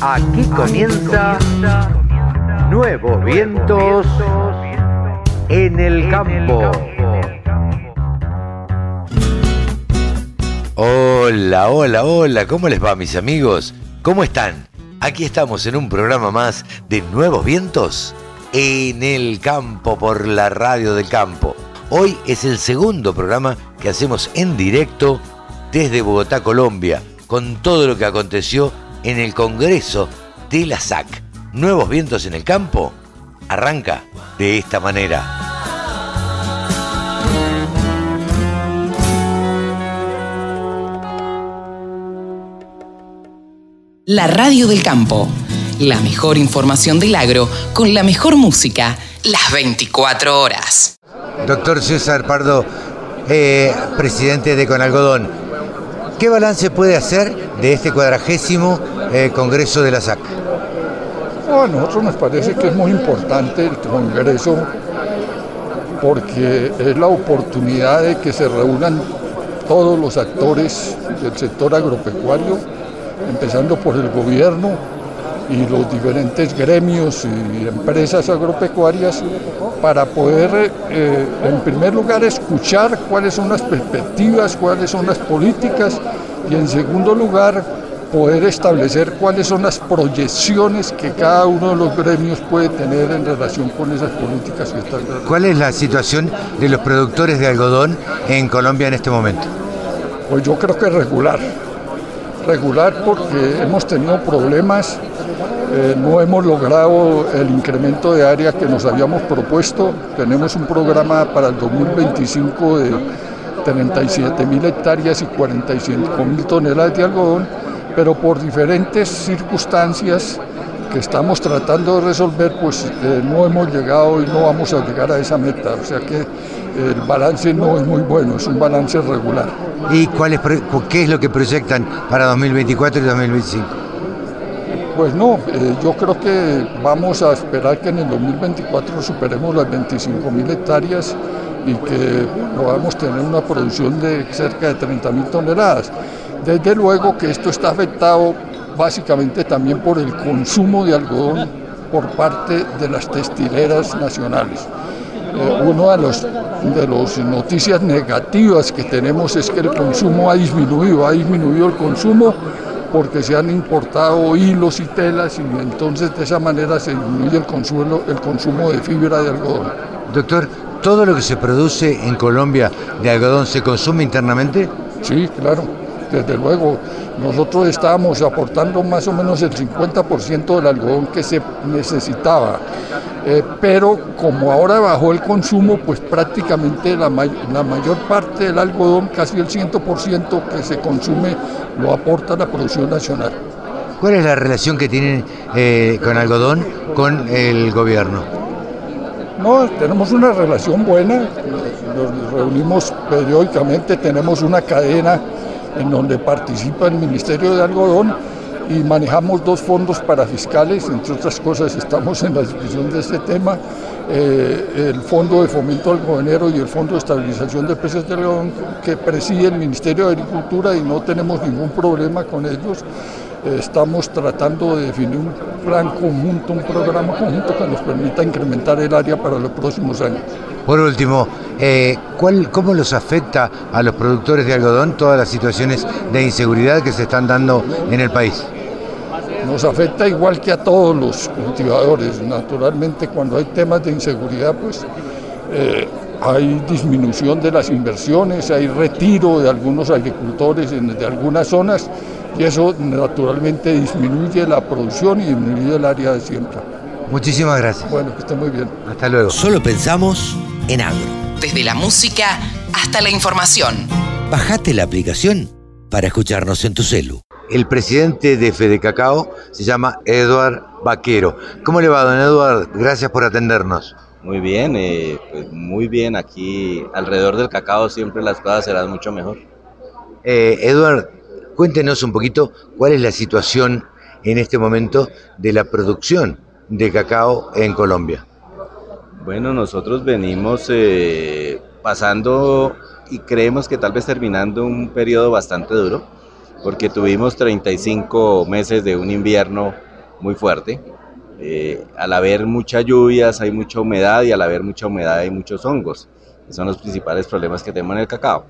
Aquí comienza Nuevos Vientos en el Campo. Hola, hola, hola, ¿cómo les va mis amigos? ¿Cómo están? Aquí estamos en un programa más de Nuevos Vientos en el campo por la radio del campo. Hoy es el segundo programa que hacemos en directo desde Bogotá, Colombia, con todo lo que aconteció en el Congreso de la SAC. Nuevos Vientos en el campo arranca de esta manera. La radio del campo. La mejor información del agro con la mejor música las 24 horas. Doctor César Pardo, eh, presidente de Conalgodón, ¿qué balance puede hacer de este cuadragésimo eh, Congreso de la SAC? a nosotros nos parece que es muy importante el Congreso porque es la oportunidad de que se reúnan todos los actores del sector agropecuario empezando por el gobierno y los diferentes gremios y empresas agropecuarias para poder, eh, en primer lugar, escuchar cuáles son las perspectivas, cuáles son las políticas y, en segundo lugar, poder establecer cuáles son las proyecciones que cada uno de los gremios puede tener en relación con esas políticas que están. ¿Cuál es la situación de los productores de algodón en Colombia en este momento? Pues yo creo que es regular regular porque hemos tenido problemas, eh, no hemos logrado el incremento de área que nos habíamos propuesto. Tenemos un programa para el 2025 de 37 mil hectáreas y 45 mil toneladas de algodón, pero por diferentes circunstancias que estamos tratando de resolver, pues eh, no hemos llegado y no vamos a llegar a esa meta. O sea que el balance no es muy bueno, es un balance regular. ¿Y cuál qué es lo que proyectan para 2024 y 2025? Pues no, eh, yo creo que vamos a esperar que en el 2024 superemos las 25 mil hectáreas y que podamos tener una producción de cerca de 30 mil toneladas. Desde luego que esto está afectado básicamente también por el consumo de algodón por parte de las textileras nacionales. Eh, una de las de los noticias negativas que tenemos es que el consumo ha disminuido, ha disminuido el consumo porque se han importado hilos y telas y entonces de esa manera se disminuye el consumo, el consumo de fibra de algodón. Doctor, ¿todo lo que se produce en Colombia de algodón se consume internamente? Sí, claro, desde luego. Nosotros estábamos aportando más o menos el 50% del algodón que se necesitaba. Eh, pero como ahora bajó el consumo, pues prácticamente la, mayor parte del algodón, casi el 100% que se consume, lo aporta la producción nacional. ¿Cuál es la relación que tienen eh, con algodón con el gobierno? No, tenemos una relación buena, nos reunimos periódicamente, tenemos una cadena en donde participa el Ministerio de Algodón y manejamos dos fondos para fiscales, entre otras cosas estamos en la discusión de este tema, eh, el Fondo de Fomento Algodonero y el Fondo de Estabilización de Precios de León que preside el Ministerio de Agricultura y no tenemos ningún problema con ellos. Estamos tratando de definir un plan conjunto, un programa conjunto que nos permita incrementar el área para los próximos años. Por último, eh, ¿cuál, ¿cómo los afecta a los productores de algodón todas las situaciones de inseguridad que se están dando en el país? Nos afecta igual que a todos los cultivadores. Naturalmente, cuando hay temas de inseguridad, pues eh, hay disminución de las inversiones, hay retiro de algunos agricultores de algunas zonas y eso naturalmente disminuye la producción y disminuye el área de siembra. Muchísimas gracias. Bueno, que esté muy bien. Hasta luego. Solo pensamos en agro. Desde la música hasta la información. Bajate la aplicación para escucharnos en tu celu. El presidente de Fede Cacao se llama Eduard Vaquero. ¿Cómo le va, don Eduard? Gracias por atendernos. Muy bien, eh, pues muy bien. Aquí alrededor del cacao siempre las cosas serán mucho mejor. Eh, Eduard, cuéntenos un poquito cuál es la situación en este momento de la producción de cacao en Colombia. Bueno, nosotros venimos eh, pasando y creemos que tal vez terminando un periodo bastante duro, porque tuvimos 35 meses de un invierno muy fuerte. Eh, al haber muchas lluvias hay mucha humedad y al haber mucha humedad hay muchos hongos, que son los principales problemas que tenemos en el cacao.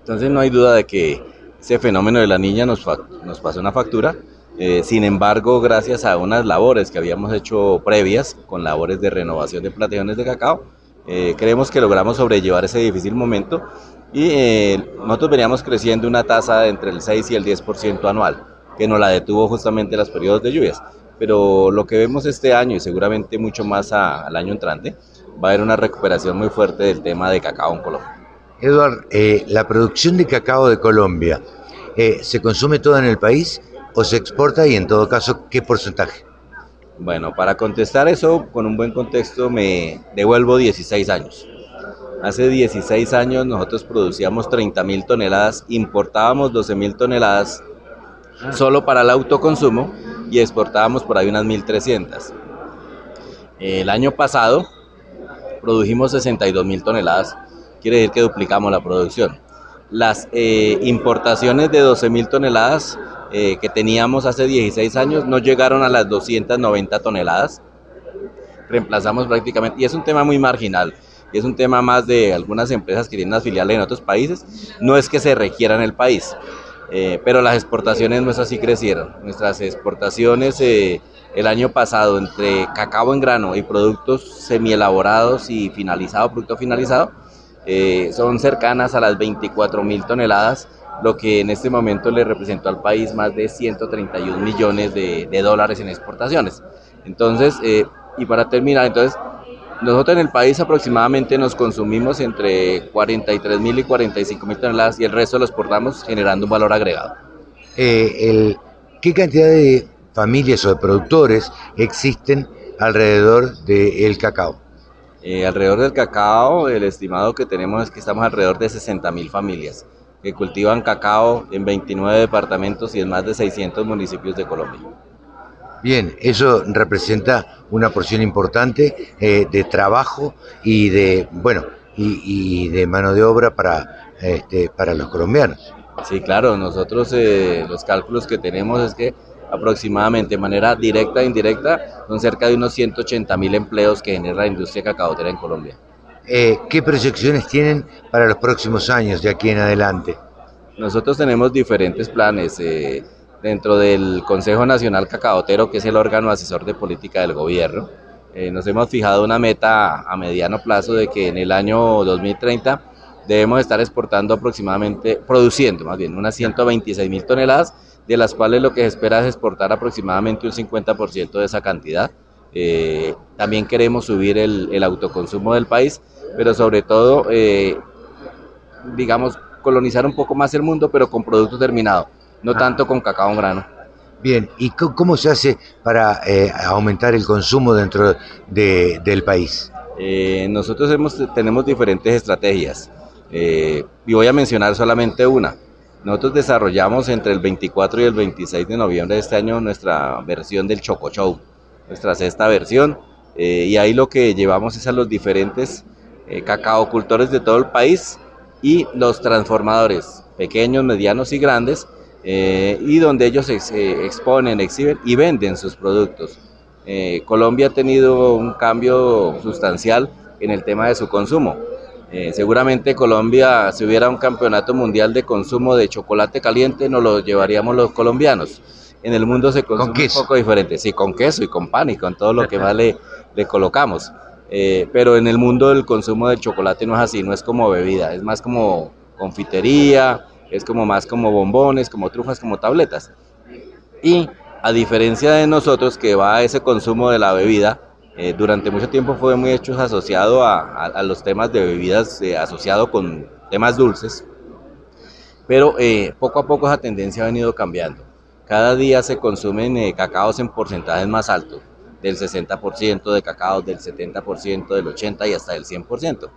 Entonces no hay duda de que ese fenómeno de la niña nos, nos una factura. Eh, sin embargo, gracias a unas labores que habíamos hecho previas, con labores de renovación de plantaciones de cacao, eh, creemos que logramos sobrellevar ese difícil momento y eh, nosotros veníamos creciendo una tasa de entre el 6 y el 10% anual, que nos la detuvo justamente los periodos de lluvias. Pero lo que vemos este año y seguramente mucho más al año entrante, va a haber una recuperación muy fuerte del tema de cacao en Colombia. Eduard, eh, la producción de cacao de Colombia, ¿se consume toda en el país o se exporta y en todo caso, qué porcentaje? Bueno, para contestar eso con un buen contexto me devuelvo 16 años. Hace 16 años nosotros producíamos 30 mil toneladas, importábamos 12 mil toneladas ah. solo para el autoconsumo y exportábamos por ahí unas 1.300. El año pasado produjimos 62 mil toneladas, quiere decir que duplicamos la producción. Las eh, importaciones de 12 mil toneladas eh, que teníamos hace 16 años no llegaron a las 290 toneladas. Reemplazamos prácticamente, y es un tema muy marginal y es un tema más de algunas empresas que tienen las filiales en otros países, no es que se requiera en el país, eh, pero las exportaciones nuestras sí crecieron. Nuestras exportaciones eh, el año pasado entre cacao en grano y productos semielaborados y finalizado, producto finalizado, eh, son cercanas a las 24 mil toneladas, lo que en este momento le representó al país más de 131 millones de, de dólares en exportaciones. Entonces, y para terminar, entonces nosotros en el país aproximadamente nos consumimos entre 43 mil y 45 mil toneladas y el resto los portamos generando un valor agregado. Eh, ¿Qué cantidad de familias o de productores existen alrededor del cacao? Eh, alrededor del cacao, el estimado que tenemos es que estamos alrededor de 60 mil familias que cultivan cacao en 29 departamentos y en más de 600 municipios de Colombia. Bien, eso representa una porción importante eh, de trabajo y de, bueno, y, de mano de obra para, este, para los colombianos. Sí, claro, nosotros eh, los cálculos que tenemos es que aproximadamente de manera directa e indirecta son cerca de unos 180 mil empleos que genera la industria cacaotera en Colombia. Eh, ¿Qué proyecciones tienen para los próximos años de aquí en adelante? Nosotros tenemos diferentes planes dentro del Consejo Nacional Cacaotero, que es el órgano asesor de política del gobierno. Eh, nos hemos fijado una meta a mediano plazo de que en el año 2030 debemos estar exportando aproximadamente, produciendo más bien, unas 126 mil toneladas, de las cuales lo que se espera es exportar aproximadamente un 50% de esa cantidad. Eh, también queremos subir el, autoconsumo del país, pero sobre todo, eh, digamos, colonizar un poco más el mundo, pero con productos terminados no ah. tanto con cacao en grano. Bien, ¿y cómo se hace para eh, aumentar el consumo dentro del país? Eh, nosotros hemos, tenemos diferentes estrategias eh, y voy a mencionar solamente una. Nosotros desarrollamos entre el 24 y el 26 de noviembre de este año nuestra versión del Choco Show, nuestra sexta versión, y ahí lo que llevamos es a los diferentes cacaocultores de todo el país y los transformadores, pequeños, medianos y grandes, eh, y donde ellos se exponen, exhiben y venden sus productos. Eh, Colombia ha tenido un cambio sustancial en el tema de su consumo. Eh, seguramente Colombia, si hubiera un campeonato mundial de consumo de chocolate caliente, nos lo llevaríamos los colombianos. En el mundo se consume un poco diferente, sí, con queso y con pan y con todo lo que más le, le colocamos. Pero en el mundo del consumo de chocolate no es así, no es como bebida, es más como confitería, es como más como bombones, como trufas, como tabletas. Y a diferencia de nosotros que va a ese consumo de la bebida, eh, durante mucho tiempo fue muy hecho asociado a, los temas de bebidas, eh, asociado con temas dulces, pero eh, poco a poco esa tendencia ha venido cambiando. Cada día se consumen cacaos en porcentajes más altos, del 60% de cacao, del 70%, del 80% y hasta del 100%.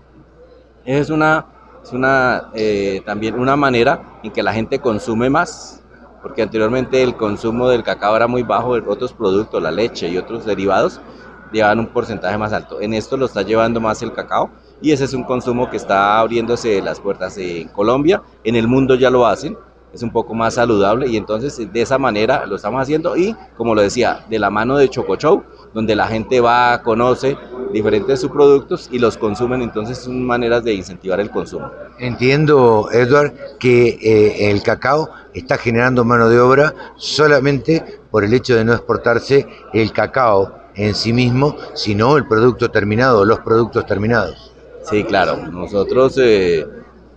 Es una es una, eh, también una manera en que la gente consume más, porque anteriormente el consumo del cacao era muy bajo, otros productos, la leche y otros derivados, llevaban un porcentaje más alto. En esto lo está llevando más el cacao, y ese es un consumo que está abriéndose las puertas en Colombia, en el mundo ya lo hacen, es un poco más saludable y entonces de esa manera lo estamos haciendo y como lo decía, de la mano de Choco Show, donde la gente va, conoce diferentes subproductos y los consumen, entonces son maneras de incentivar el consumo. Entiendo, Edward, que eh, el cacao está generando mano de obra solamente por el hecho de no exportarse el cacao en sí mismo, sino el producto terminado, los productos terminados. Sí, claro, nosotros eh,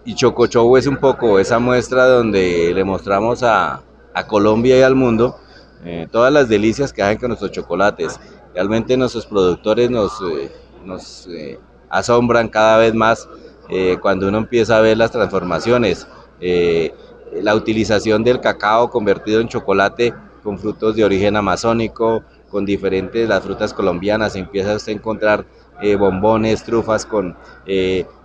y Choco es un poco esa muestra donde le mostramos a, Colombia y al mundo eh, todas las delicias que hacen con nuestros chocolates. Realmente nuestros productores nos, eh, eh, asombran cada vez más cuando uno empieza a ver las transformaciones. la utilización del cacao convertido en chocolate con frutos de origen amazónico, con diferentes, las frutas colombianas, empieza a encontrar bombones, trufas con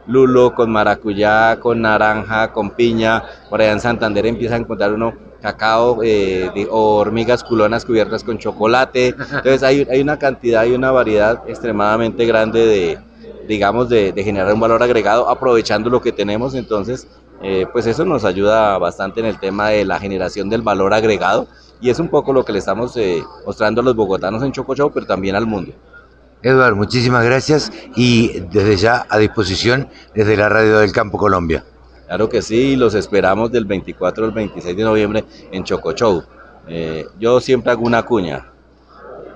lulo, con maracuyá, con naranja, con piña. Por allá en Santander empieza a encontrar uno cacao eh, o hormigas culonas cubiertas con chocolate. Entonces hay, hay, una cantidad y una variedad extremadamente grande de, digamos, de, generar un valor agregado aprovechando lo que tenemos. Entonces, eh, pues eso nos ayuda bastante en el tema de la generación del valor agregado y es un poco lo que le estamos eh, mostrando a los bogotanos en Choco Show, pero también al mundo. Eduard, muchísimas gracias y desde ya a disposición desde la Radio del Campo Colombia. Claro que sí, los esperamos del 24 al 26 de noviembre en Choco Show. Eh, yo siempre hago una cuña.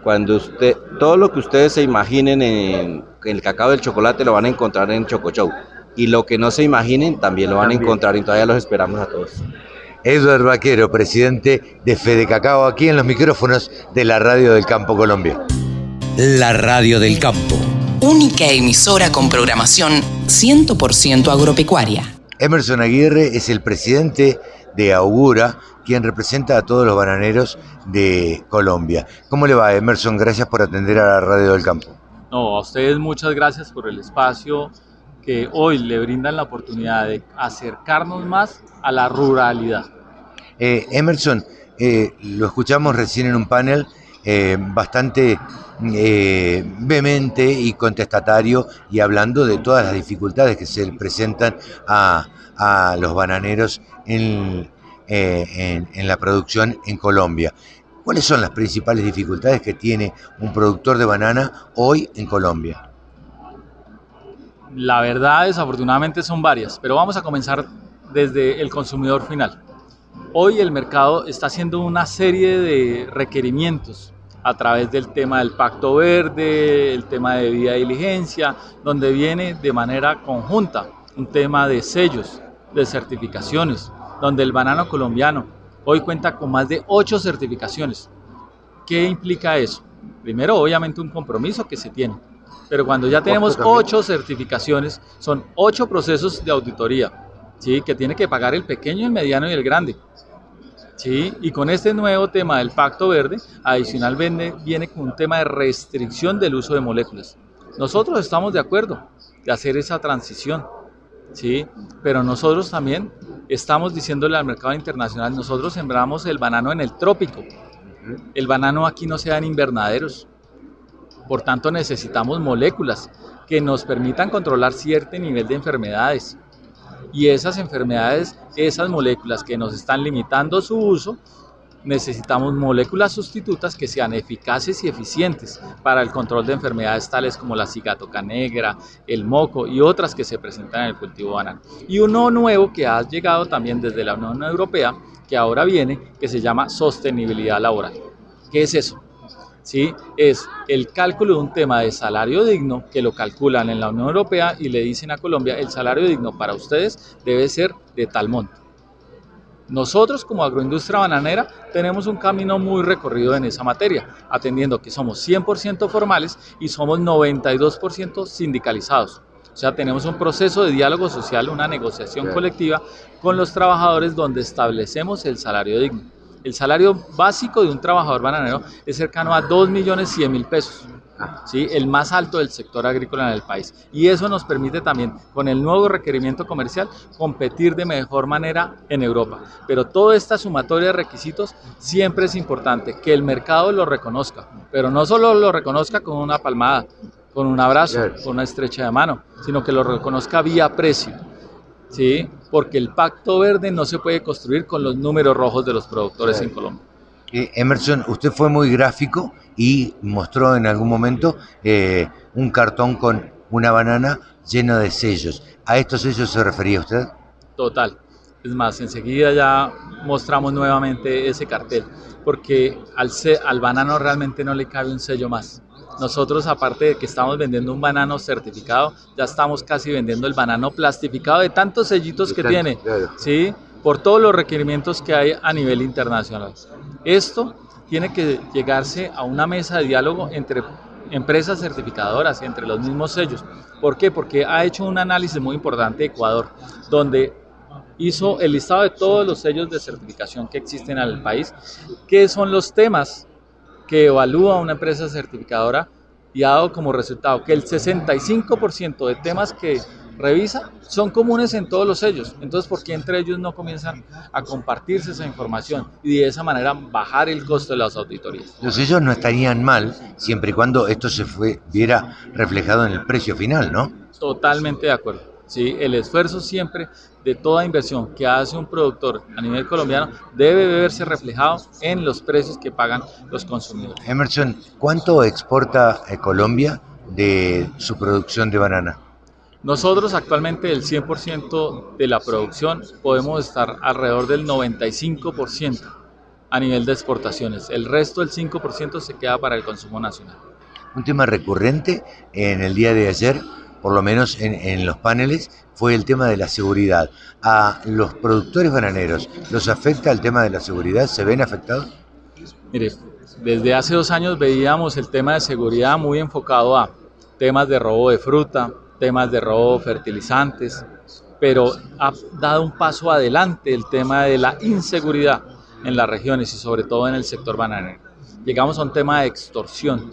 Cuando usted, todo lo que ustedes se imaginen en, el cacao del chocolate lo van a encontrar en Choco Show. Y lo que no se imaginen también lo van a encontrar y todavía los esperamos a todos. Eduard Vaquero, presidente de Fede Cacao, aquí en los micrófonos de la Radio del Campo Colombia. La Radio del Campo. Única emisora con programación 100% agropecuaria. Emerson Aguirre es el presidente de Augura, quien representa a todos los bananeros de Colombia. ¿Cómo le va, Emerson? Gracias por atender a la Radio del Campo. No, a ustedes muchas gracias por el espacio que hoy le brindan la oportunidad de acercarnos más a la ruralidad. Eh, Emerson, eh, lo escuchamos recién en un panel eh, bastante eh, y contestatario y hablando de todas las dificultades que se presentan a, los bananeros eh, en, en, la producción en Colombia. ¿Cuáles son las principales dificultades que tiene un productor de banana hoy en Colombia? La verdad, desafortunadamente son varias, pero vamos a comenzar desde el consumidor final. Hoy el mercado está haciendo una serie de requerimientos a través del tema del Pacto Verde, el tema de debida diligencia, donde viene de manera conjunta un tema de sellos, de certificaciones, donde el banano colombiano hoy cuenta con más de ocho certificaciones. ¿Qué implica eso? Primero, obviamente, un compromiso que se tiene, pero cuando ya tenemos ocho certificaciones, son ocho procesos de auditoría, ¿sí? que tiene que pagar el pequeño, el mediano y el grande. Sí, y con este nuevo tema del Pacto Verde, adicionalmente viene con un tema de restricción del uso de moléculas. Nosotros estamos de acuerdo de hacer esa transición, ¿sí? pero nosotros también estamos diciéndole al mercado internacional, nosotros sembramos el banano en el trópico, el banano aquí no se da en invernaderos, por tanto necesitamos moléculas que nos permitan controlar cierto nivel de enfermedades, y esas enfermedades, esas moléculas que nos están limitando su uso, necesitamos moléculas sustitutas que sean eficaces y eficientes para el control de enfermedades tales como la cigatoca negra, el moco y otras que se presentan en el cultivo banano. Y uno nuevo que ha llegado también desde la Unión Europea, que ahora viene, que se llama sostenibilidad laboral. ¿Qué es eso? ¿Sí? es el cálculo de un tema de salario digno que lo calculan en la Unión Europea y le dicen a Colombia el salario digno para ustedes debe ser de tal monto. Nosotros como agroindustria bananera tenemos un camino muy recorrido en esa materia, atendiendo que somos 100% formales y somos 92% sindicalizados. O sea, tenemos un proceso de diálogo social, una negociación colectiva con los trabajadores donde establecemos el salario digno. El salario básico de un trabajador bananero es cercano a 2 millones 100 mil pesos. ¿sí? el más alto del sector agrícola en el país. Y eso nos permite también, con el nuevo requerimiento comercial, competir de mejor manera en Europa. Pero toda esta sumatoria de requisitos siempre es importante que el mercado lo reconozca, pero no solo lo reconozca con una palmada, con un abrazo, con una estrecha de mano, sino que lo reconozca vía precio. ¿Sí? Porque el pacto verde no se puede construir con los números rojos de los productores en Colombia. Eh, Emerson, usted fue muy gráfico y mostró en algún momento eh, un cartón con una banana llena de sellos. ¿A estos sellos se refería usted? Total. Es más, enseguida ya mostramos nuevamente ese cartel, porque al, al banano realmente no le cabe un sello más. Nosotros, aparte de que estamos vendiendo un banano certificado, ya estamos casi vendiendo el banano plastificado de tantos sellitos que tiene, ¿sí? por todos los requerimientos que hay a nivel internacional. Esto tiene que llegarse a una mesa de diálogo entre empresas certificadoras y entre los mismos sellos. ¿Por qué? Porque ha hecho un análisis muy importante Ecuador, donde hizo el listado de todos los sellos de certificación que existen en el país, qué son los temas que evalúa una empresa certificadora y ha dado como resultado que el 65% de temas que revisa son comunes en todos los sellos. Entonces, ¿por qué entre ellos no comienzan a compartirse esa información y de esa manera bajar el costo de las auditorías? Los sellos no estarían mal siempre y cuando esto se fue, viera reflejado en el precio final, ¿no? Totalmente de acuerdo. ¿Sí? El esfuerzo siempre de toda inversión que hace un productor a nivel colombiano debe verse reflejado en los precios que pagan los consumidores. Emerson, ¿cuánto exporta eh, Colombia de su producción de banana? Nosotros actualmente el 100% de la producción podemos estar alrededor del 95% a nivel de exportaciones. El resto del 5% se queda para el consumo nacional. Un tema recurrente en el día de ayer por lo menos en, los paneles, fue el tema de la seguridad. ¿A los productores bananeros los afecta el tema de la seguridad? ¿Se ven afectados? Mire, desde hace dos años veíamos el tema de seguridad muy enfocado a temas de robo de fruta, temas de robo de fertilizantes, pero ha dado un paso adelante el tema de la inseguridad en las regiones y sobre todo en el sector bananero. Llegamos a un tema de extorsión,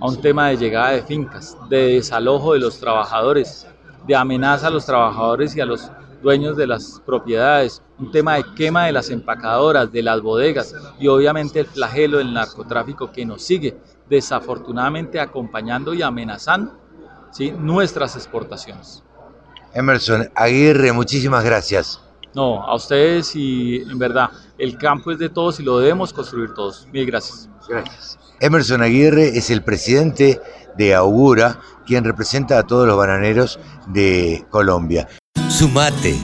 a un tema de llegada de fincas, de desalojo de los trabajadores, de amenaza a los trabajadores y a los dueños de las propiedades, un tema de quema de las empacadoras, de las bodegas y obviamente el flagelo del narcotráfico que nos sigue desafortunadamente acompañando y amenazando nuestras exportaciones. Emerson Aguirre, muchísimas gracias. No, a ustedes y en verdad, el campo es de todos y lo debemos construir todos. Mil gracias. Gracias. Emerson Aguirre es el presidente de Augura, quien representa a todos los bananeros de Colombia. Sumate.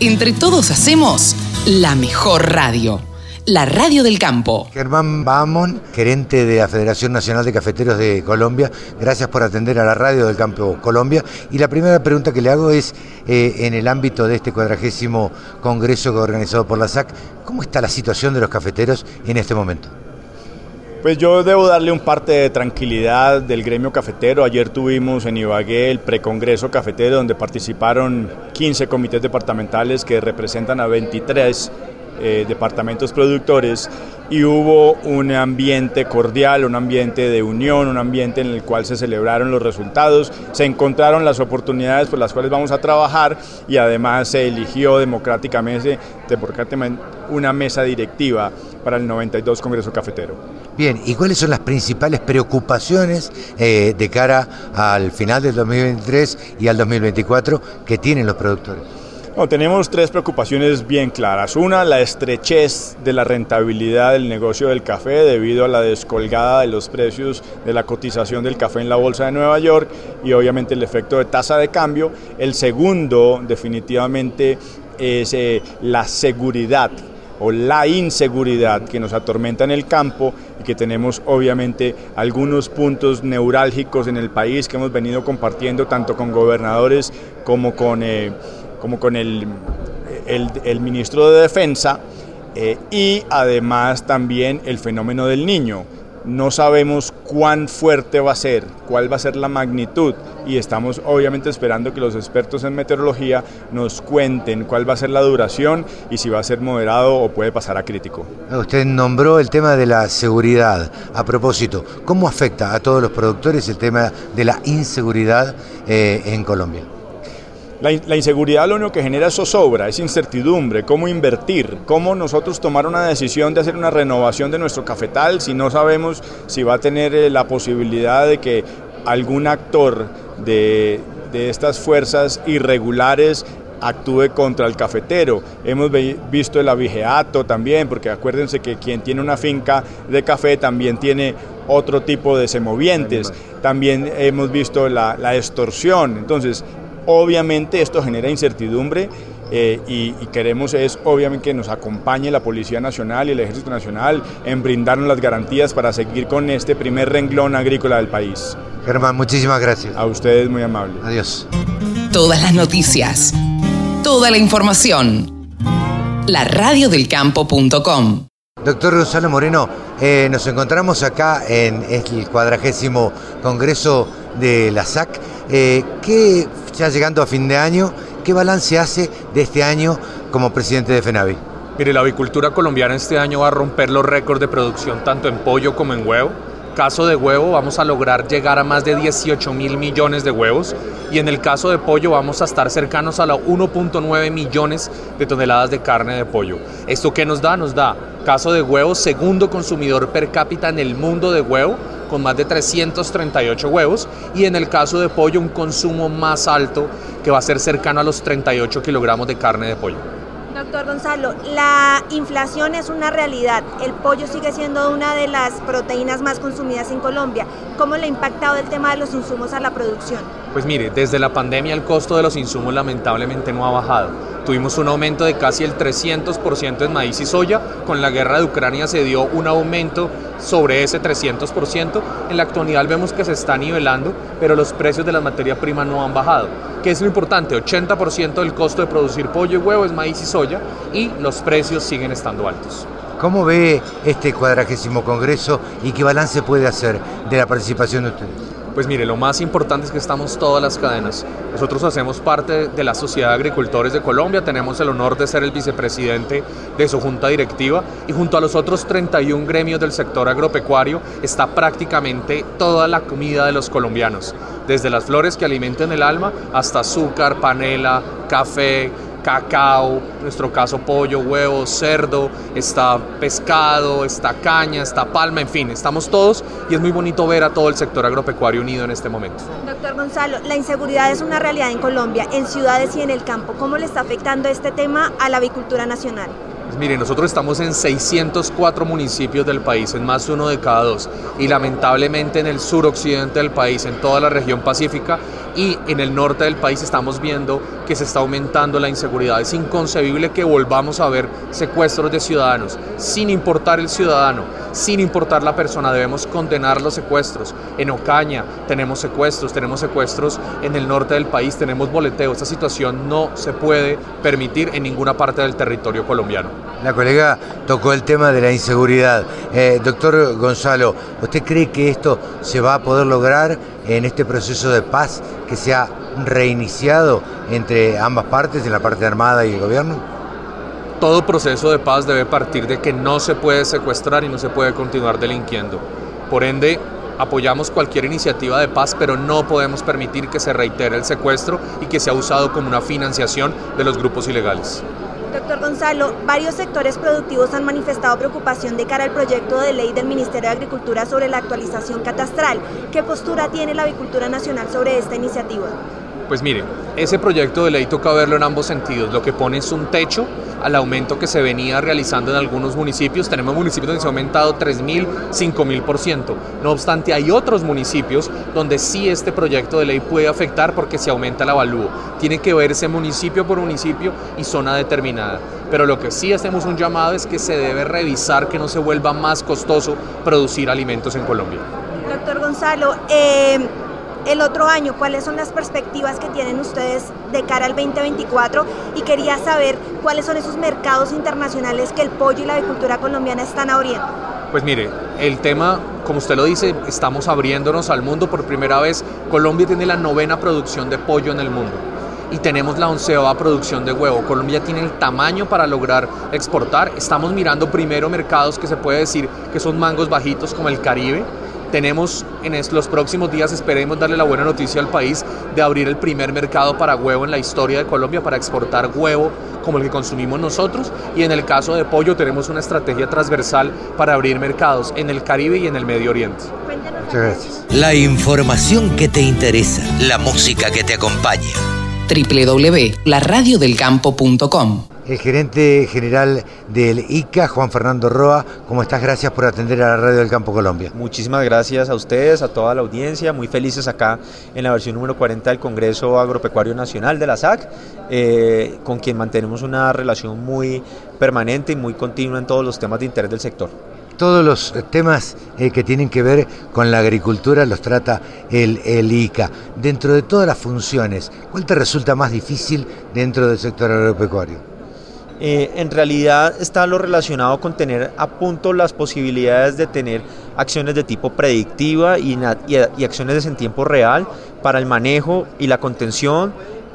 Entre todos hacemos la mejor radio. La Radio del Campo. Germán Bamón, gerente de la Federación Nacional de Cafeteros de Colombia, gracias por atender a la Radio del Campo Colombia. Y la primera pregunta que le hago es, eh, en el ámbito de este cuadragésimo congreso organizado por la SAC, ¿cómo está la situación de los cafeteros en este momento? Pues yo debo darle un parte de tranquilidad del gremio cafetero. Ayer tuvimos en Ibagué el precongreso cafetero donde participaron 15 comités departamentales que representan a 23 eh, departamentos productores y hubo un ambiente cordial, un ambiente de unión, un ambiente en el cual se celebraron los resultados, se encontraron las oportunidades por las cuales vamos a trabajar y además se eligió democráticamente, democráticamente una mesa directiva para el 92 Congreso Cafetero. Bien, ¿y cuáles son las principales preocupaciones eh, de cara al final del 2023 y al 2024 que tienen los productores? Tenemos tres preocupaciones bien claras. Una, la estrechez de la rentabilidad del negocio del café debido a la descolgada de los precios de la cotización del café en la Bolsa de Nueva York y obviamente el efecto de tasa de cambio. El segundo, definitivamente, es eh, la seguridad o la inseguridad que nos atormenta en el campo y que tenemos obviamente algunos puntos neurálgicos en el país que hemos venido compartiendo tanto con gobernadores como con, eh, como con el, el, ministro de Defensa eh, y además también el fenómeno del niño no sabemos cuán fuerte va a ser, cuál va a ser la magnitud y estamos obviamente esperando que los expertos en meteorología nos cuenten cuál va a ser la duración y si va a ser moderado o puede pasar a crítico. Usted nombró el tema de la seguridad. A propósito, ¿cómo afecta a todos los productores el tema de la inseguridad eh, en Colombia? La, inseguridad lo único que genera es zozobra, es incertidumbre, cómo invertir, cómo nosotros tomar una decisión de hacer una renovación de nuestro cafetal si no sabemos si va a tener eh, la posibilidad de que algún actor de, de estas fuerzas irregulares actúe contra el cafetero. Hemos visto el abigeato también, porque acuérdense que quien tiene una finca de café también tiene otro tipo de semovientes. También hemos visto la, extorsión. Entonces, obviamente esto genera incertidumbre eh, y, y, queremos es obviamente que nos acompañe la Policía Nacional y el Ejército Nacional en brindarnos las garantías para seguir con este primer renglón agrícola del país. Germán, muchísimas gracias. A ustedes muy amable. Adiós. Todas las noticias toda la información. La radiodelcampo.com Doctor Gonzalo Moreno, eh, nos encontramos acá en el cuadragésimo Congreso de la SAC, eh, que ya llegando a fin de año, ¿qué balance hace de este año como presidente de FENAVI? Mire, la avicultura colombiana este año va a romper los récords de producción tanto en pollo como en huevo caso de huevo vamos a lograr llegar a más de 18 mil millones de huevos y en el caso de pollo vamos a estar cercanos a los 1.9 millones de toneladas de carne de pollo. ¿Esto qué nos da? Nos da, caso de huevo, segundo consumidor per cápita en el mundo de huevo con más de 338 huevos y en el caso de pollo un consumo más alto que va a ser cercano a los 38 kilogramos de carne de pollo. Doctor Gonzalo, la inflación es una realidad. El pollo sigue siendo una de las proteínas más consumidas en Colombia. ¿Cómo le ha impactado el tema de los insumos a la producción? Pues mire, desde la pandemia el costo de los insumos lamentablemente no ha bajado. Tuvimos un aumento de casi el 300% en maíz y soya. Con la guerra de Ucrania se dio un aumento sobre ese 300%. En la actualidad vemos que se está nivelando, pero los precios de la materia prima no han bajado. ¿Qué es lo importante? 80% del costo de producir pollo y huevo es maíz y soya y los precios siguen estando altos. ¿Cómo ve este cuadragésimo congreso y qué balance puede hacer de la participación de ustedes? Pues mire, lo más importante es que estamos todas las cadenas. Nosotros hacemos parte de la Sociedad de Agricultores de Colombia, tenemos el honor de ser el vicepresidente de su junta directiva y junto a los otros 31 gremios del sector agropecuario está prácticamente toda la comida de los colombianos, desde las flores que alimentan el alma hasta azúcar, panela, café, cacao, en nuestro caso pollo, huevo, cerdo, está pescado, está caña, está palma, en fin, estamos todos y es muy bonito ver a todo el sector agropecuario unido en este momento. Doctor Gonzalo, la inseguridad es una realidad en Colombia, en ciudades y en el campo. ¿Cómo le está afectando este tema a la avicultura nacional? Pues mire, nosotros estamos en 604 municipios del país, en más de uno de cada dos, y lamentablemente en el suroccidente del país, en toda la región pacífica y en el norte del país estamos viendo que se está aumentando la inseguridad. Es inconcebible que volvamos a ver secuestros de ciudadanos, sin importar el ciudadano, sin importar la persona, debemos condenar los secuestros. En Ocaña tenemos secuestros, tenemos secuestros en el norte del país, tenemos boleteo. Esta situación no se puede permitir en ninguna parte del territorio colombiano. La colega tocó el tema de la inseguridad. Eh, doctor Gonzalo, ¿usted cree que esto se va a poder lograr en este proceso de paz que se ha reiniciado entre ambas partes, en la parte armada y el gobierno? Todo proceso de paz debe partir de que no se puede secuestrar y no se puede continuar delinquiendo. Por ende, apoyamos cualquier iniciativa de paz, pero no podemos permitir que se reitere el secuestro y que sea usado como una financiación de los grupos ilegales. Doctor Gonzalo, varios sectores productivos han manifestado preocupación de cara al proyecto de ley del Ministerio de Agricultura sobre la actualización catastral. ¿Qué postura tiene la avicultura nacional sobre esta iniciativa? Pues mire, ese proyecto de ley toca verlo en ambos sentidos. Lo que pone es un techo al aumento que se venía realizando en algunos municipios. Tenemos municipios donde se ha aumentado 3.000, 5.000%. No obstante, hay otros municipios donde sí este proyecto de ley puede afectar porque se aumenta el avalúo. Tiene que verse municipio por municipio y zona determinada. Pero lo que sí hacemos un llamado es que se debe revisar que no se vuelva más costoso producir alimentos en Colombia. Doctor Gonzalo, eh el otro año, cuáles son las perspectivas que tienen ustedes de cara al 2024 y quería saber cuáles son esos mercados internacionales que el pollo y la agricultura colombiana están abriendo. Pues mire, el tema, como usted lo dice, estamos abriéndonos al mundo por primera vez. Colombia tiene la novena producción de pollo en el mundo y tenemos la onceava producción de huevo. Colombia tiene el tamaño para lograr exportar. Estamos mirando primero mercados que se puede decir que son mangos bajitos como el Caribe tenemos en los próximos días, esperemos darle la buena noticia al país de abrir el primer mercado para huevo en la historia de Colombia, para exportar huevo como el que consumimos nosotros. Y en el caso de pollo tenemos una estrategia transversal para abrir mercados en el Caribe y en el Medio Oriente. Muchas gracias. La información que te interesa, la música que te acompaña. www.laradiodelcampo.com el gerente general del ICA, Juan Fernando Roa. ¿Cómo estás? Gracias por atender a la Radio del Campo Colombia. Muchísimas gracias a ustedes, a toda la audiencia. Muy felices acá en la versión número 40 del Congreso Agropecuario Nacional de la SAC, eh, con quien mantenemos una relación muy permanente y muy continua en todos los temas de interés del sector todos los temas eh, que tienen que ver con la agricultura los trata el, el, ICA. Dentro de todas las funciones, ¿cuál te resulta más difícil dentro del sector agropecuario? Eh, en realidad está lo relacionado con tener a punto las posibilidades de tener acciones de tipo predictiva y, acciones en tiempo real para el manejo y la contención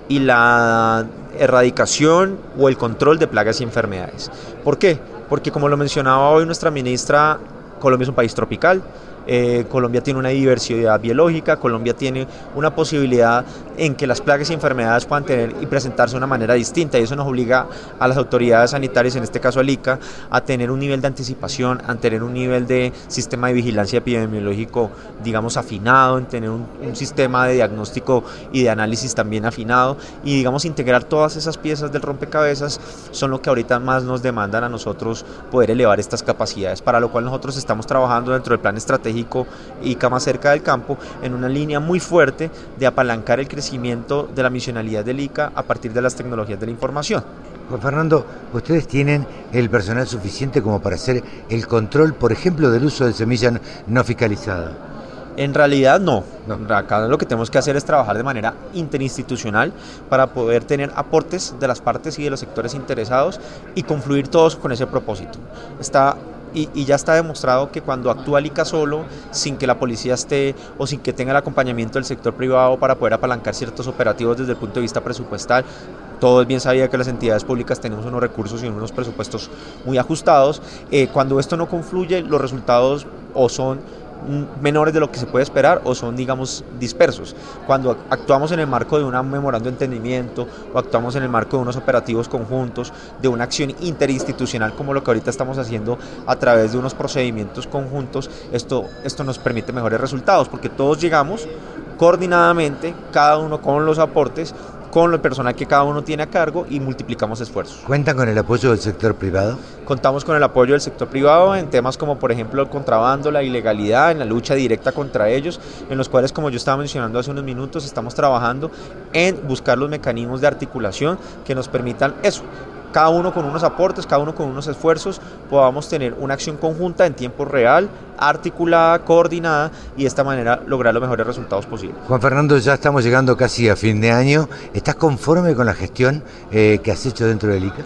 y la erradicación o el control de plagas y enfermedades. ¿Por qué? Porque como lo mencionaba hoy nuestra ministra, Colombia es un país tropical, eh, Colombia tiene una diversidad biológica, Colombia tiene una posibilidad en que las plagas y enfermedades puedan tener y presentarse de una manera distinta y eso nos obliga a las autoridades sanitarias, en este caso al ICA, a tener un nivel de anticipación, a tener un nivel de sistema de vigilancia epidemiológico, digamos, afinado, en tener un, un sistema de diagnóstico y de análisis también afinado y, digamos, integrar todas esas piezas del rompecabezas son lo que ahorita más nos demandan a nosotros poder elevar estas capacidades, para lo cual nosotros estamos trabajando dentro del plan estratégico y más cerca del campo en una línea muy fuerte de apalancar el crecimiento de la misionalidad del ICA a partir de las tecnologías de la información. Juan Fernando, ¿ustedes tienen el personal suficiente como para hacer el control, por ejemplo, del uso de semilla no fiscalizada? En realidad no. Acá lo que tenemos que hacer es trabajar de manera interinstitucional para poder tener aportes de las partes y de los sectores interesados y confluir todos con ese propósito. Está y, ya está demostrado que cuando actúa el ICA solo, sin que la policía esté o sin que tenga el acompañamiento del sector privado para poder apalancar ciertos operativos desde el punto de vista presupuestal, todo es bien sabía que las entidades públicas tenemos unos recursos y unos presupuestos muy ajustados. Eh, cuando esto no confluye, los resultados o son menores de lo que se puede esperar o son, digamos, dispersos. Cuando actuamos en el marco de un memorando de entendimiento o actuamos en el marco de unos operativos conjuntos, de una acción interinstitucional como lo que ahorita estamos haciendo a través de unos procedimientos conjuntos, esto, esto nos permite mejores resultados porque todos llegamos coordinadamente, cada uno con los aportes con el personal que cada uno tiene a cargo y multiplicamos esfuerzos. ¿Cuentan con el apoyo del sector privado? Contamos con el apoyo del sector privado en temas como por ejemplo el contrabando, la ilegalidad, en la lucha directa contra ellos, en los cuales como yo estaba mencionando hace unos minutos, estamos trabajando en buscar los mecanismos de articulación que nos permitan eso, cada uno con unos aportes, cada uno con unos esfuerzos, podamos tener una acción conjunta en tiempo real, articulada, coordinada y de esta manera lograr los mejores resultados posibles. Juan Fernando, ya estamos llegando casi a fin de año. ¿Estás conforme con la gestión eh, que has hecho dentro del ICA?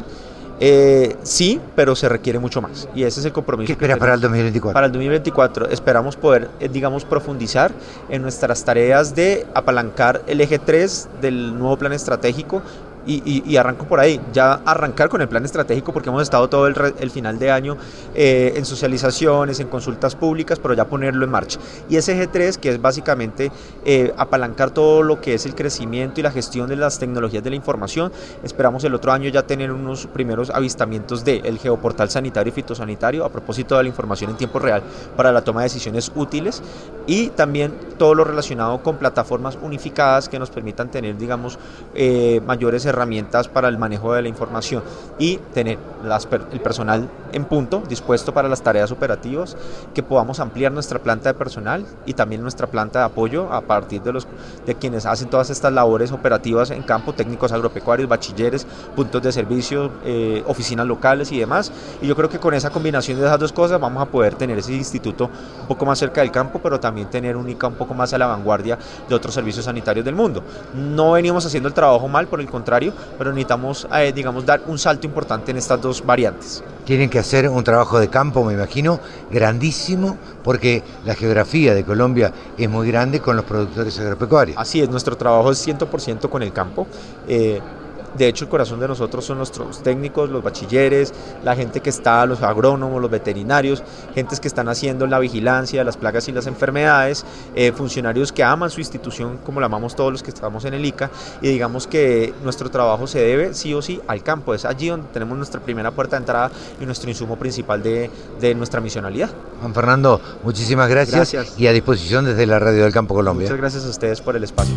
Eh, sí, pero se requiere mucho más. Y ese es el compromiso. ¿Qué esperas para el 2024? Para el 2024 esperamos poder, eh, digamos, profundizar en nuestras tareas de apalancar el eje 3 del nuevo plan estratégico y, arranco por ahí, ya arrancar con el plan estratégico porque hemos estado todo el, final de año eh, en socializaciones, en consultas públicas, pero ya ponerlo en marcha. Y ese G3, que es básicamente eh, apalancar todo lo que es el crecimiento y la gestión de las tecnologías de la información, esperamos el otro año ya tener unos primeros avistamientos del el geoportal sanitario y fitosanitario a propósito de la información en tiempo real para la toma de decisiones útiles y también todo lo relacionado con plataformas unificadas que nos permitan tener, digamos, eh, mayores herramientas herramientas para el manejo de la información y tener el personal en punto, dispuesto para las tareas operativas, que podamos ampliar nuestra planta de personal y también nuestra planta de apoyo a partir de, los, de quienes hacen todas estas labores operativas en campo, técnicos agropecuarios, bachilleres, puntos de servicio, eh, oficinas locales y demás. Y yo creo que con esa combinación de esas dos cosas vamos a poder tener ese instituto un poco más cerca del campo, pero también tener un ICA un poco más a la vanguardia de otros servicios sanitarios del mundo. No venimos haciendo el trabajo mal, por el contrario, pero necesitamos, eh, digamos, dar un salto importante en estas dos variantes. Tienen que hacer un trabajo de campo, me imagino, grandísimo, porque la geografía de Colombia es muy grande con los productores agropecuarios. Así es, nuestro trabajo es 100% con el campo. Eh, De hecho, el corazón de nosotros son nuestros técnicos, los bachilleres, la gente que está, los agrónomos, los veterinarios, gentes que están haciendo la vigilancia de las plagas y las enfermedades, eh, funcionarios que aman su institución como la amamos todos los que estamos en el ICA y digamos que nuestro trabajo se debe sí o sí al campo. Es allí donde tenemos nuestra primera puerta de entrada y nuestro insumo principal de, de nuestra misionalidad. Juan Fernando, muchísimas gracias, Gracias. y a disposición desde la Radio del Campo Colombia. Muchas gracias a ustedes por el espacio.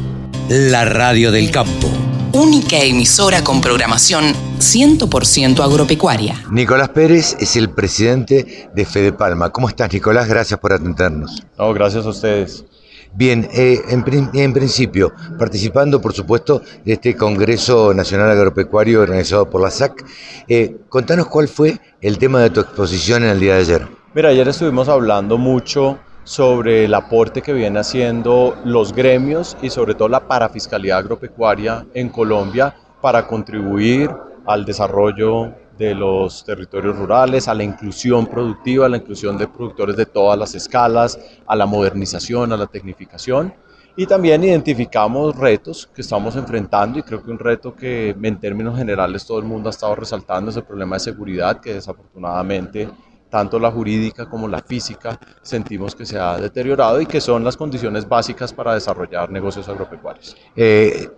La Radio del Campo. Única emisora con programación 100% agropecuaria. Nicolás Pérez es el presidente de Fede Palma. ¿Cómo estás, Nicolás? Gracias por atendernos. No, gracias a ustedes. Bien, eh, en, prin- en principio, participando, por supuesto, de este Congreso Nacional Agropecuario organizado por la SAC, eh, contanos cuál fue el tema de tu exposición en el día de ayer. Mira, ayer estuvimos hablando mucho sobre el aporte que vienen haciendo los gremios y sobre todo la parafiscalidad agropecuaria en Colombia para contribuir al desarrollo de los territorios rurales, a la inclusión productiva, a la inclusión de productores de todas las escalas, a la modernización, a la tecnificación. Y también identificamos retos que estamos enfrentando y creo que un reto que en términos generales todo el mundo ha estado resaltando es el problema de seguridad que desafortunadamente tanto la jurídica como la física sentimos que se ha deteriorado y que son las condiciones básicas para desarrollar negocios agropecuarios. Eh,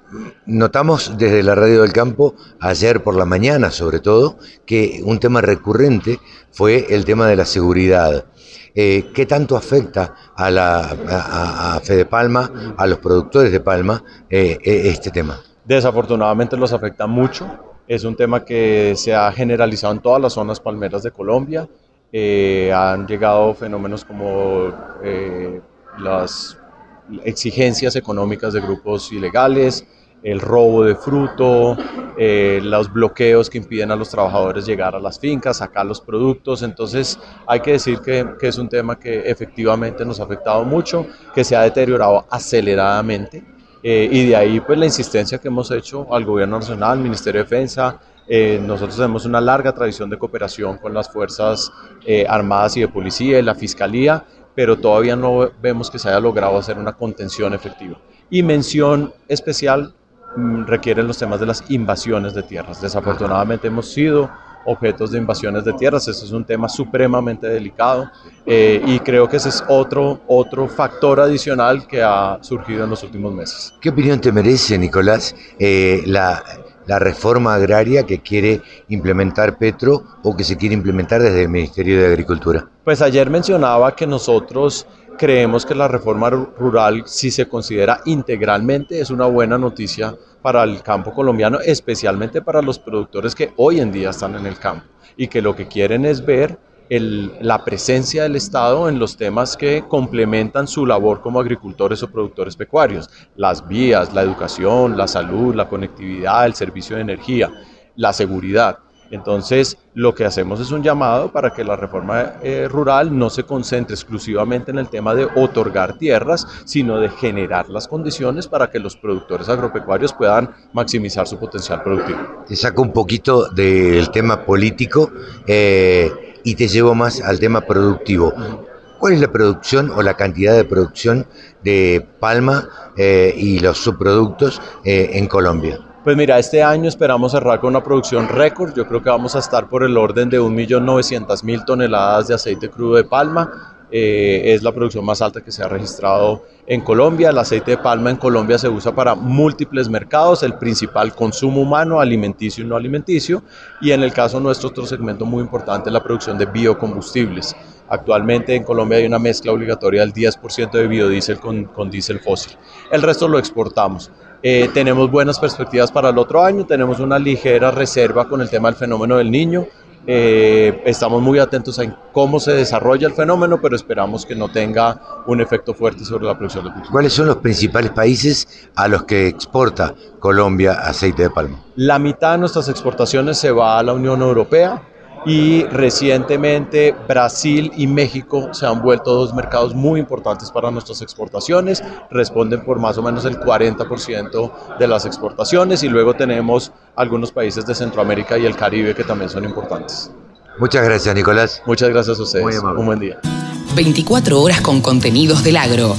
notamos desde la Radio del Campo, ayer por la mañana sobre todo, que un tema recurrente fue el tema de la seguridad. Eh, ¿Qué tanto afecta a, la, a, a Fede Palma, a los productores de Palma, eh, este tema? Desafortunadamente los afecta mucho. Es un tema que se ha generalizado en todas las zonas palmeras de Colombia. Eh, han llegado fenómenos como eh, las exigencias económicas de grupos ilegales, el robo de fruto, eh, los bloqueos que impiden a los trabajadores llegar a las fincas, sacar los productos. Entonces hay que decir que, que es un tema que efectivamente nos ha afectado mucho, que se ha deteriorado aceleradamente. Eh, y de ahí pues la insistencia que hemos hecho al gobierno nacional, al Ministerio de Defensa. Eh, nosotros tenemos una larga tradición de cooperación con las fuerzas eh, armadas y de policía y la fiscalía, pero todavía no vemos que se haya logrado hacer una contención efectiva. Y mención especial mm, requieren los temas de las invasiones de tierras. Desafortunadamente hemos sido objetos de invasiones de tierras. Ese es un tema supremamente delicado eh, y creo que ese es otro, otro factor adicional que ha surgido en los últimos meses. ¿Qué opinión te merece, Nicolás, la, la reforma agraria que quiere implementar Petro o que se quiere implementar desde el Ministerio de Agricultura? Pues ayer mencionaba que nosotros creemos que la reforma rural, si se considera integralmente, es una buena noticia para el campo colombiano, especialmente para los productores que hoy en día están en el campo y que lo que quieren es ver el, la presencia del Estado en los temas que complementan su labor como agricultores o productores pecuarios, las vías, la educación, la salud, la conectividad, el servicio de energía, la seguridad. Entonces, lo que hacemos es un llamado para que la reforma eh, rural no se concentre exclusivamente en el tema de otorgar tierras, sino de generar las condiciones para que los productores agropecuarios puedan maximizar su potencial productivo. Te saco un poquito del tema político eh, y te llevo más al tema productivo. ¿Cuál es la producción o la cantidad de producción de palma eh, y los subproductos eh, en Colombia? Pues mira, este año esperamos cerrar con una producción récord. Yo creo que vamos a estar por el orden de 1.900.000 toneladas de aceite crudo de palma. Eh, es la producción más alta que se ha registrado en Colombia. El aceite de palma en Colombia se usa para múltiples mercados, el principal consumo humano, alimenticio y no alimenticio, y en el caso nuestro otro segmento muy importante es la producción de biocombustibles. Actualmente en Colombia hay una mezcla obligatoria del 10% de biodiesel con, con diésel fósil. El resto lo exportamos. Eh, tenemos buenas perspectivas para el otro año, tenemos una ligera reserva con el tema del fenómeno del niño. Eh, estamos muy atentos a cómo se desarrolla el fenómeno, pero esperamos que no tenga un efecto fuerte sobre la producción de cultivos. ¿Cuáles son los principales países a los que exporta Colombia aceite de palma? La mitad de nuestras exportaciones se va a la Unión Europea y recientemente Brasil y México se han vuelto dos mercados muy importantes para nuestras exportaciones, responden por más o menos el 40% de las exportaciones y luego tenemos algunos países de Centroamérica y el Caribe que también son importantes. Muchas gracias, Nicolás. Muchas gracias a ustedes. Muy amable. Un buen día. 24 horas con contenidos del agro.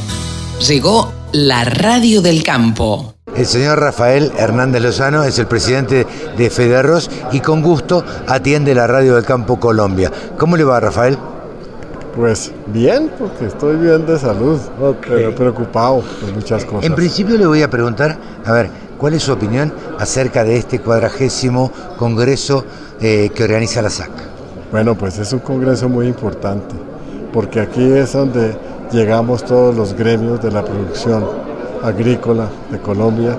Llegó la radio del campo. El señor Rafael Hernández Lozano es el presidente de Federros y con gusto atiende la radio del Campo Colombia. ¿Cómo le va, Rafael? Pues bien, porque estoy bien de salud, pero preocupado por muchas cosas. En principio le voy a preguntar, a ver, ¿cuál es su opinión acerca de este cuadragésimo congreso eh, que organiza la SAC? Bueno, pues es un congreso muy importante, porque aquí es donde llegamos todos los gremios de la producción agrícola de Colombia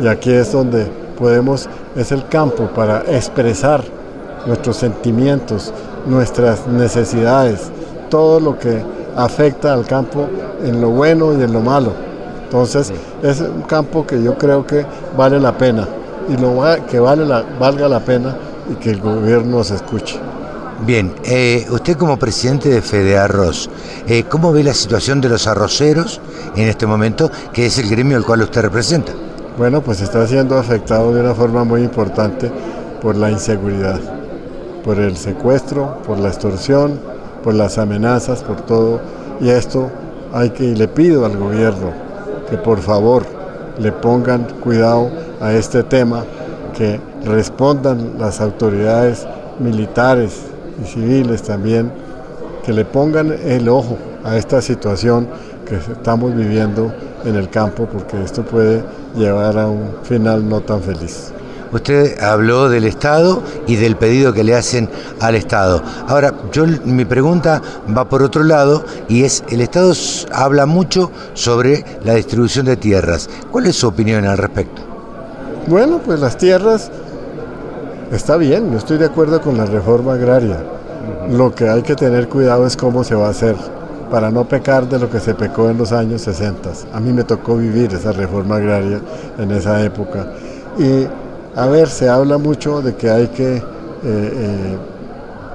y aquí es donde podemos, es el campo para expresar nuestros sentimientos, nuestras necesidades, todo lo que afecta al campo en lo bueno y en lo malo. Entonces es un campo que yo creo que vale la pena y lo que vale la, valga la pena y que el gobierno nos escuche. Bien, eh, usted como presidente de Fede Arroz, eh, ¿cómo ve la situación de los arroceros en este momento, que es el gremio al cual usted representa? Bueno, pues está siendo afectado de una forma muy importante por la inseguridad, por el secuestro, por la extorsión, por las amenazas, por todo. Y esto hay que, y le pido al gobierno que por favor le pongan cuidado a este tema, que respondan las autoridades militares, y civiles también que le pongan el ojo a esta situación que estamos viviendo en el campo porque esto puede llevar a un final no tan feliz. Usted habló del Estado y del pedido que le hacen al Estado. Ahora, yo mi pregunta va por otro lado y es, el Estado habla mucho sobre la distribución de tierras. ¿Cuál es su opinión al respecto? Bueno, pues las tierras Está bien, yo estoy de acuerdo con la reforma agraria. Lo que hay que tener cuidado es cómo se va a hacer para no pecar de lo que se pecó en los años 60. A mí me tocó vivir esa reforma agraria en esa época. Y a ver, se habla mucho de que hay que eh, eh,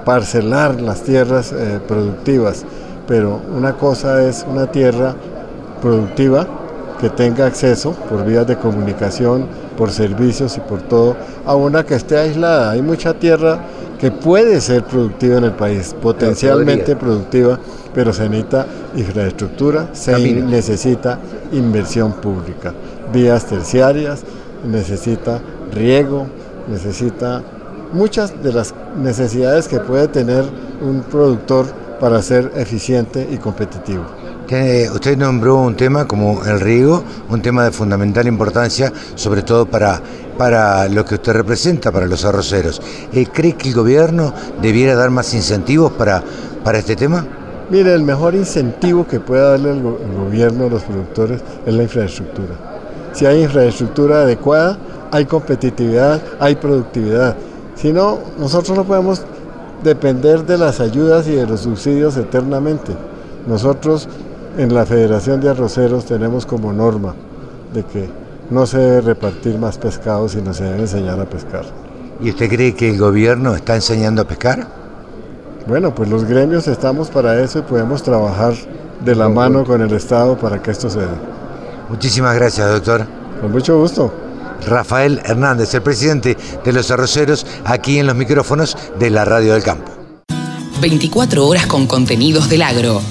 parcelar las tierras eh, productivas, pero una cosa es una tierra productiva que tenga acceso por vías de comunicación, por servicios y por todo, a una que esté aislada. Hay mucha tierra que puede ser productiva en el país, potencialmente productiva, pero se necesita infraestructura, se necesita inversión pública, vías terciarias, necesita riego, necesita muchas de las necesidades que puede tener un productor para ser eficiente y competitivo usted nombró un tema como el riego, un tema de fundamental importancia, sobre todo para, para lo que usted representa, para los arroceros. Eh, ¿Cree que el gobierno debiera dar más incentivos para, para este tema? Mire, el mejor incentivo que puede darle el, el gobierno a los productores es la infraestructura. Si hay infraestructura adecuada, hay competitividad, hay productividad. Si no, nosotros no podemos depender de las ayudas y de los subsidios eternamente. Nosotros en la Federación de Arroceros tenemos como norma de que no se debe repartir más pescado, sino se debe enseñar a pescar. ¿Y usted cree que el gobierno está enseñando a pescar? Bueno, pues los gremios estamos para eso y podemos trabajar de la mano con el Estado para que esto se dé. Muchísimas gracias, doctor. Con mucho gusto. Rafael Hernández, el presidente de los arroceros, aquí en los micrófonos de la Radio del Campo. 24 horas con contenidos del agro.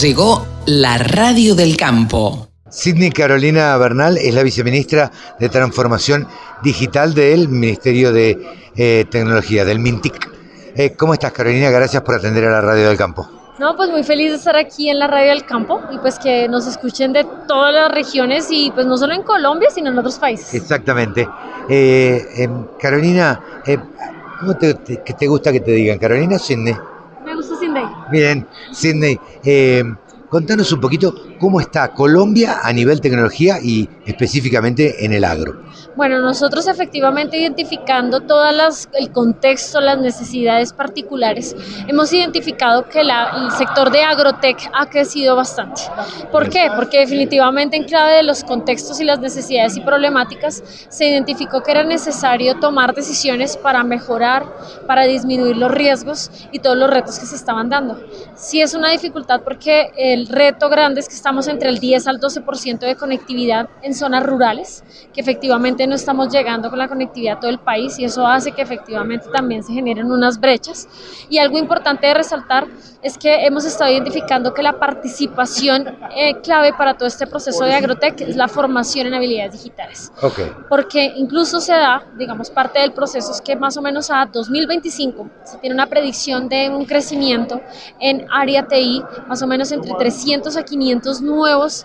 Llegó la radio del campo. Sidney Carolina Bernal es la viceministra de Transformación Digital del Ministerio de eh, Tecnología, del MINTIC. Eh, ¿Cómo estás, Carolina? Gracias por atender a la radio del campo. No, pues muy feliz de estar aquí en la radio del campo y pues que nos escuchen de todas las regiones y pues no solo en Colombia, sino en otros países. Exactamente. Eh, em, Carolina, ¿cómo te, te, gusta que te digan? ¿Carolina o Sidney? Me gusta Sidney. Bien, Sidney. Contanos un poquito cómo está Colombia a nivel tecnología y específicamente en el agro. Bueno, nosotros efectivamente identificando todo el contexto, las necesidades particulares, hemos identificado que el sector de agrotech ha crecido bastante. ¿Por qué? Porque definitivamente en clave de los contextos y las necesidades y problemáticas se identificó que era necesario tomar decisiones para mejorar, para disminuir los riesgos y todos los retos que se estaban dando. Sí es una dificultad porque el el reto grande es que estamos entre el 10 al 12% de conectividad en zonas rurales, que efectivamente no estamos llegando con la conectividad a todo el país y eso hace que efectivamente también se generen unas brechas. Y algo importante de resaltar es que hemos estado identificando que la participación eh, clave para todo este proceso de Agrotech es la formación en habilidades digitales. Okay. Porque incluso se da, digamos, parte del proceso es que más o menos a 2025 se tiene una predicción de un crecimiento en área TI, más o menos entre 300 a 500 nuevos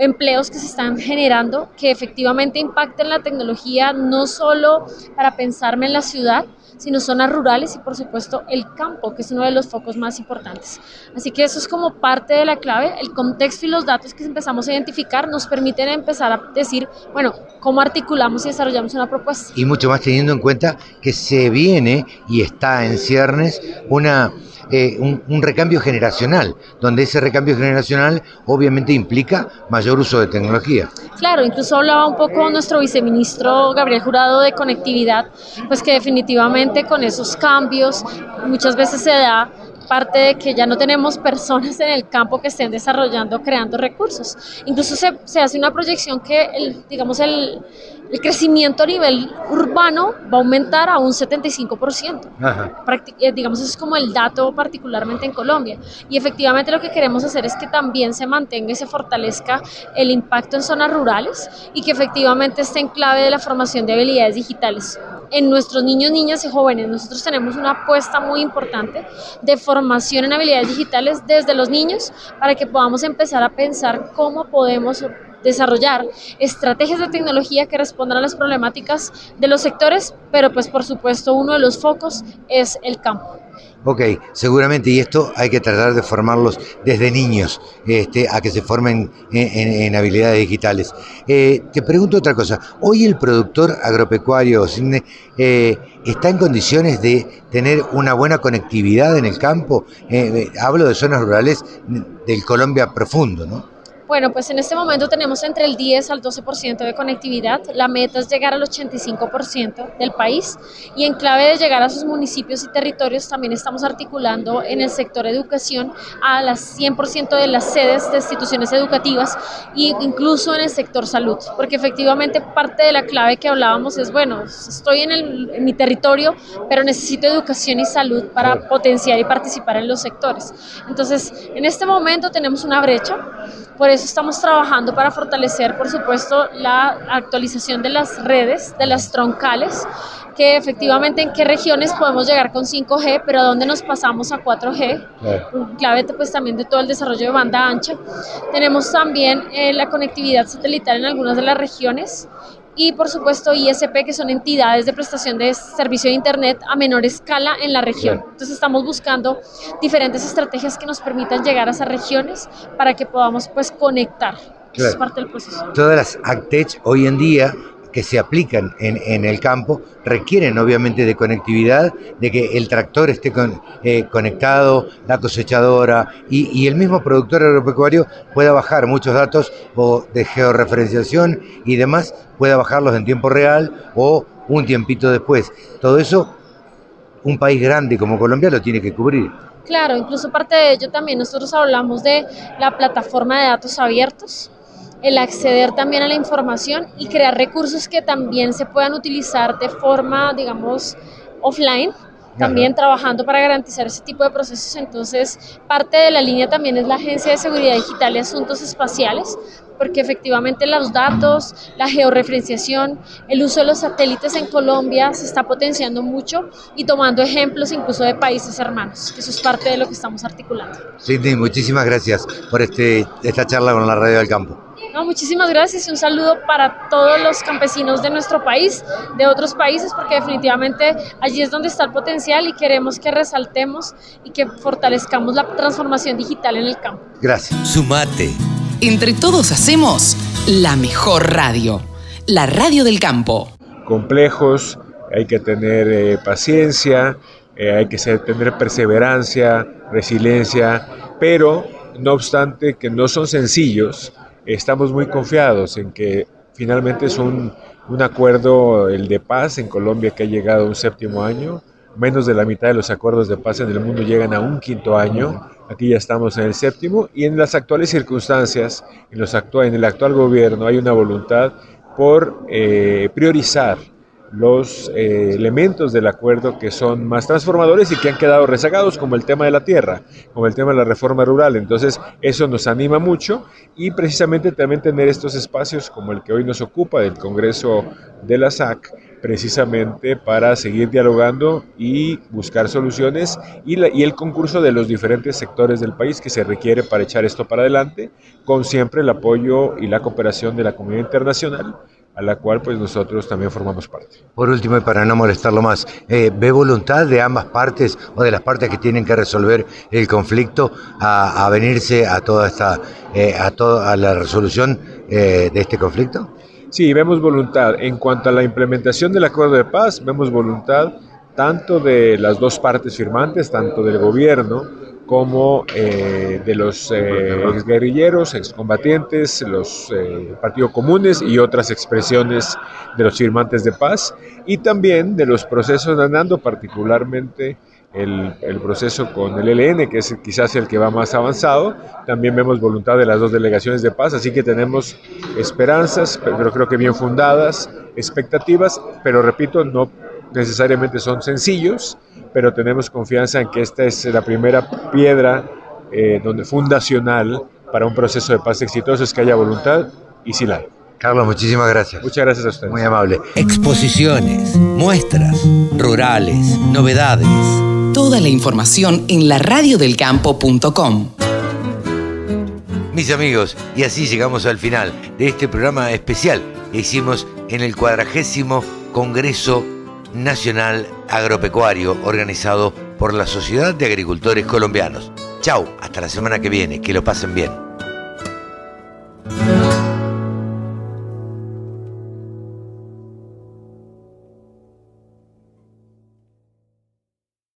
empleos que se están generando que efectivamente impacten la tecnología no solo para pensarme en la ciudad, sino zonas rurales y por supuesto el campo, que es uno de los focos más importantes. Así que eso es como parte de la clave, el contexto y los datos que empezamos a identificar nos permiten empezar a decir, bueno, cómo articulamos y desarrollamos una propuesta. Y mucho más teniendo en cuenta que se viene y está en ciernes una eh, un, un, recambio generacional, donde ese recambio generacional obviamente implica mayor uso de tecnología. Claro, incluso hablaba un poco nuestro viceministro Gabriel Jurado de conectividad, pues que definitivamente con esos cambios muchas veces se da parte de que ya no tenemos personas en el campo que estén desarrollando, creando recursos. Incluso se, se hace una proyección que, el, digamos, el, el, crecimiento a nivel urbano va a aumentar a un 75%. Ajá. Eh, digamos, eso es como el dato particularmente en Colombia. Y efectivamente lo que queremos hacer es que también se mantenga y se fortalezca el impacto en zonas rurales y que efectivamente esté en clave de la formación de habilidades digitales en nuestros niños, niñas y jóvenes. Nosotros tenemos una apuesta muy importante de formación en habilidades digitales desde los niños para que podamos empezar a pensar cómo podemos desarrollar estrategias de tecnología que respondan a las problemáticas de los sectores, pero pues por supuesto uno de los focos es el campo. Ok, seguramente, y esto hay que tratar de formarlos desde niños, este, a que se formen en, en, en habilidades digitales. Eh, te pregunto otra cosa, hoy el productor agropecuario eh, está en condiciones de tener una buena conectividad en el campo, eh, hablo de zonas rurales del Colombia profundo, ¿no? Bueno, pues en este momento tenemos entre el 10 al 12% de conectividad. La meta es llegar al 85% del país y en clave de llegar a sus municipios y territorios también estamos articulando en el sector educación a las 100% de las sedes de instituciones educativas e incluso en el sector salud, porque efectivamente parte de la clave que hablábamos es, bueno, estoy en, el, en mi territorio, pero necesito educación y salud para potenciar y participar en los sectores. Entonces, en este momento tenemos una brecha, por eso estamos trabajando para fortalecer, por supuesto, la actualización de las redes, de las troncales, que efectivamente en qué regiones podemos llegar con 5G, pero a dónde nos pasamos a 4G, claro. clave pues también de todo el desarrollo de banda ancha. Tenemos también eh, la conectividad satelital en algunas de las regiones y por supuesto ISP, que son entidades de prestación de servicio de Internet a menor escala en la región. Entonces estamos buscando diferentes estrategias que nos permitan llegar a esas regiones para que podamos pues conectar. Claro. Eso es parte del proceso. Todas las ACTECH hoy en día que se aplican en, en, el campo requieren obviamente de conectividad, de que el tractor esté con, eh, conectado, la cosechadora y, y, el mismo productor agropecuario pueda bajar muchos datos o de georreferenciación y demás, pueda bajarlos en tiempo real o un tiempito después. Todo eso, un país grande como Colombia lo tiene que cubrir. Claro, incluso parte de ello también nosotros hablamos de la plataforma de datos abiertos, el acceder también a la información y crear recursos que también se puedan utilizar de forma, digamos, offline, también Ajá. trabajando para garantizar ese tipo de procesos. Entonces, parte de la línea también es la Agencia de Seguridad Digital y Asuntos Espaciales, porque efectivamente los datos, la georreferenciación, el uso de los satélites en Colombia se está potenciando mucho y tomando ejemplos incluso de países hermanos, que eso es parte de lo que estamos articulando. Sidney, muchísimas gracias por este, esta charla con la Radio del Campo. No, muchísimas gracias y un saludo para todos los campesinos de nuestro país, de otros países, porque definitivamente allí es donde está el potencial y queremos que resaltemos y que fortalezcamos la transformación digital en el campo. Gracias. Sumate. Entre todos hacemos la mejor radio, la radio del campo. Complejos, hay que tener eh, paciencia, eh, hay que ser, tener perseverancia, resiliencia, pero no obstante que no son sencillos, estamos muy confiados en que finalmente es un, un, acuerdo, el de paz en Colombia que ha llegado a un séptimo año, menos de la mitad de los acuerdos de paz en el mundo llegan a un quinto año, aquí ya estamos en el séptimo, y en las actuales circunstancias, en, los en el actual gobierno hay una voluntad por eh, priorizar los eh, elementos del acuerdo que son más transformadores y que han quedado rezagados, como el tema de la tierra, como el tema de la reforma rural. Entonces, eso nos anima mucho y precisamente también tener estos espacios como el que hoy nos ocupa del Congreso de la SAC, precisamente para seguir dialogando y buscar soluciones y, y el concurso de los diferentes sectores del país que se requiere para echar esto para adelante, con siempre el apoyo y la cooperación de la comunidad internacional a la cual pues nosotros también formamos parte. Por último, y para no molestarlo más, eh, ¿ve voluntad de ambas partes o de las partes que tienen que resolver el conflicto a, venirse a toda esta, eh, a toda la resolución eh, de este conflicto? Sí, vemos voluntad. En cuanto a la implementación del acuerdo de paz, vemos voluntad tanto de las dos partes firmantes, tanto del gobierno como eh, de los eh, exguerrilleros, excombatientes, los eh, partidos comunes y otras expresiones de los firmantes de paz, y también de los procesos andando, particularmente el, proceso con el ELN, que es quizás el que va más avanzado. También vemos voluntad de las dos delegaciones de paz, así que tenemos esperanzas, pero creo que bien fundadas, expectativas, pero repito, no necesariamente son sencillos pero tenemos confianza en que esta es la primera piedra eh, donde fundacional para un proceso de paz exitoso es que haya voluntad y sí la hay. Carlos, muchísimas gracias. Muchas gracias a usted. Muy amable. Exposiciones, muestras, rurales, novedades. Toda la información en laradiodelcampo.com. Mis amigos, y así llegamos al final de este programa especial que hicimos en el cuadragésimo Congreso Nacional Agropecuario organizado por la Sociedad de Agricultores Colombianos. Chau, hasta la semana que viene, que lo pasen bien.